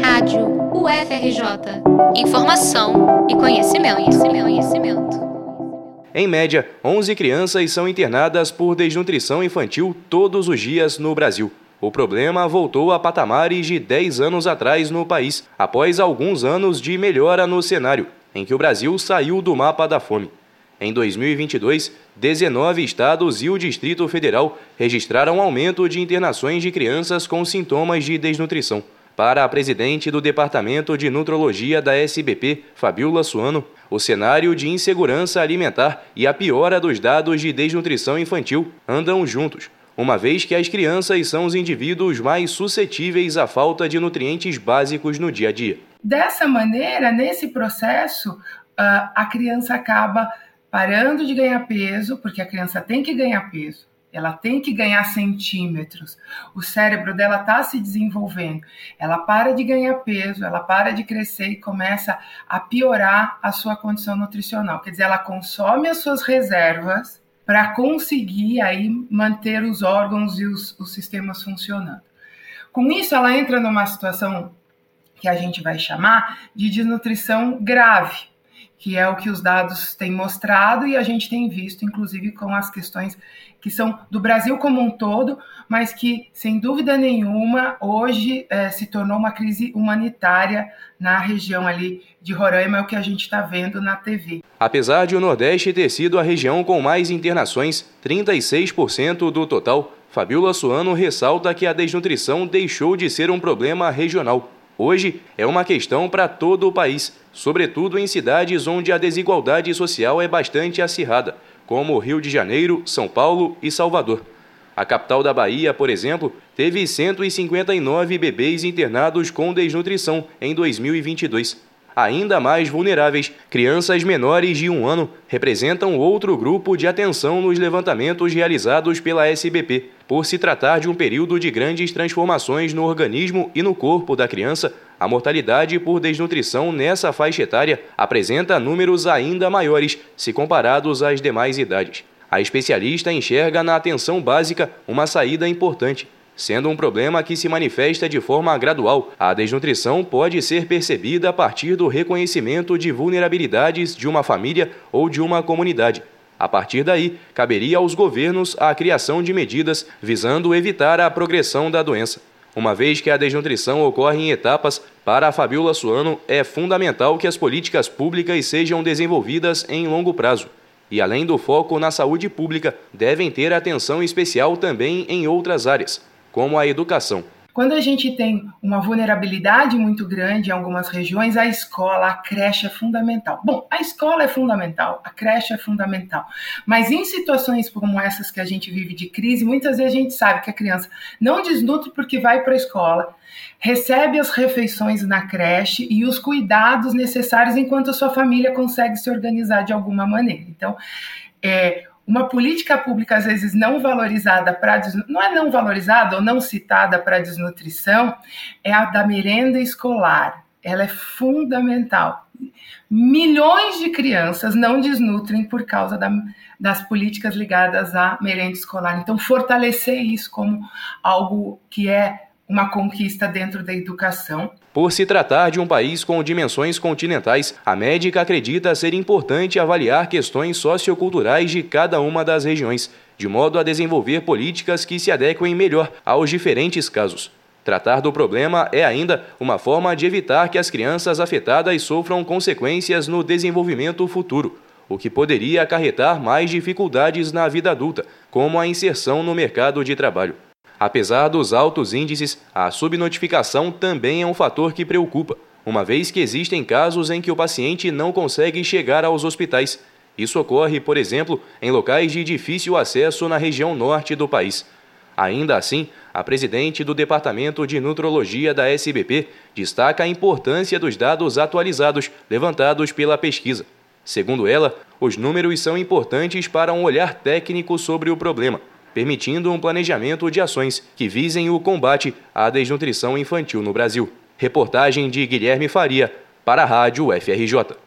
Rádio UFRJ. Informação e conhecimento, conhecimento, conhecimento. Em média, 11 crianças são internadas por desnutrição infantil todos os dias no Brasil. O problema voltou a patamares de 10 anos atrás no país, após alguns anos de melhora no cenário, em que o Brasil saiu do mapa da fome. Em 2022, 19 estados e o Distrito Federal registraram aumento de internações de crianças com sintomas de desnutrição. Para a presidente do Departamento de Nutrologia da SBP, Fabiola Suano, o cenário de insegurança alimentar e a piora dos dados de desnutrição infantil andam juntos, uma vez que as crianças são os indivíduos mais suscetíveis à falta de nutrientes básicos no dia a dia. Dessa maneira, nesse processo, ah, a criança acaba parando de ganhar peso, porque a criança tem que ganhar peso, ela tem que ganhar centímetros. O cérebro dela está se desenvolvendo. Ela para de ganhar peso, ela para de crescer e começa a piorar a sua condição nutricional. Quer dizer, ela consome as suas reservas para conseguir aí manter os órgãos e os, os sistemas funcionando. Com isso, ela entra numa situação que a gente vai chamar de desnutrição grave que é o que os dados têm mostrado e a gente tem visto, inclusive, com as questões que são do Brasil como um todo, mas que, sem dúvida nenhuma, hoje é, se tornou uma crise humanitária na região ali de Roraima, é o que a gente está vendo na TV. Apesar de o Nordeste ter sido a região com mais internações, 36% do total, Fabiola Suano ressalta que a desnutrição deixou de ser um problema regional Hoje é uma questão para todo o país, sobretudo em cidades onde a desigualdade social é bastante acirrada, como Rio de Janeiro, São Paulo e Salvador. A capital da Bahia, por exemplo, teve 159 bebês internados com desnutrição em 2022. Ainda mais vulneráveis, crianças menores de um ano representam outro grupo de atenção nos levantamentos realizados pela SBP. Por se tratar de um período de grandes transformações no organismo e no corpo da criança, a mortalidade por desnutrição nessa faixa etária apresenta números ainda maiores se comparados às demais idades. A especialista enxerga na atenção básica uma saída importante Sendo um problema que se manifesta de forma gradual, a desnutrição pode ser percebida a partir do reconhecimento de vulnerabilidades de uma família ou de uma comunidade. A partir daí, caberia aos governos a criação de medidas visando evitar a progressão da doença. Uma vez que a desnutrição ocorre em etapas, para a Fabiola Suano é fundamental que as políticas públicas sejam desenvolvidas em longo prazo. E além do foco na saúde pública, devem ter atenção especial também em outras áreas como a educação. Quando a gente tem uma vulnerabilidade muito grande em algumas regiões, a escola, a creche é fundamental. Bom, a escola é fundamental, a creche é fundamental. Mas em situações como essas que a gente vive de crise, muitas vezes a gente sabe que a criança não desnutre porque vai para a escola, recebe as refeições na creche e os cuidados necessários enquanto a sua família consegue se organizar de alguma maneira. Então, é, uma política pública às vezes não valorizada para não é não valorizada ou não citada para desnutrição é a da merenda escolar. Ela é fundamental. Milhões de crianças não desnutrem por causa da, das políticas ligadas à merenda escolar. Então, fortalecer isso como algo que é uma conquista dentro da educação. Por se tratar de um país com dimensões continentais, a médica acredita ser importante avaliar questões socioculturais de cada uma das regiões, de modo a desenvolver políticas que se adequem melhor aos diferentes casos. Tratar do problema é ainda uma forma de evitar que as crianças afetadas sofram consequências no desenvolvimento futuro, o que poderia acarretar mais dificuldades na vida adulta, como a inserção no mercado de trabalho. Apesar dos altos índices, a subnotificação também é um fator que preocupa, uma vez que existem casos em que o paciente não consegue chegar aos hospitais. Isso ocorre, por exemplo, em locais de difícil acesso na região norte do país. Ainda assim, a presidente do Departamento de Nutrologia da SBP destaca a importância dos dados atualizados levantados pela pesquisa. Segundo ela, os números são importantes para um olhar técnico sobre o problema permitindo um planejamento de ações que visem o combate à desnutrição infantil no Brasil. Reportagem de Guilherme Faria para a Rádio FRJ.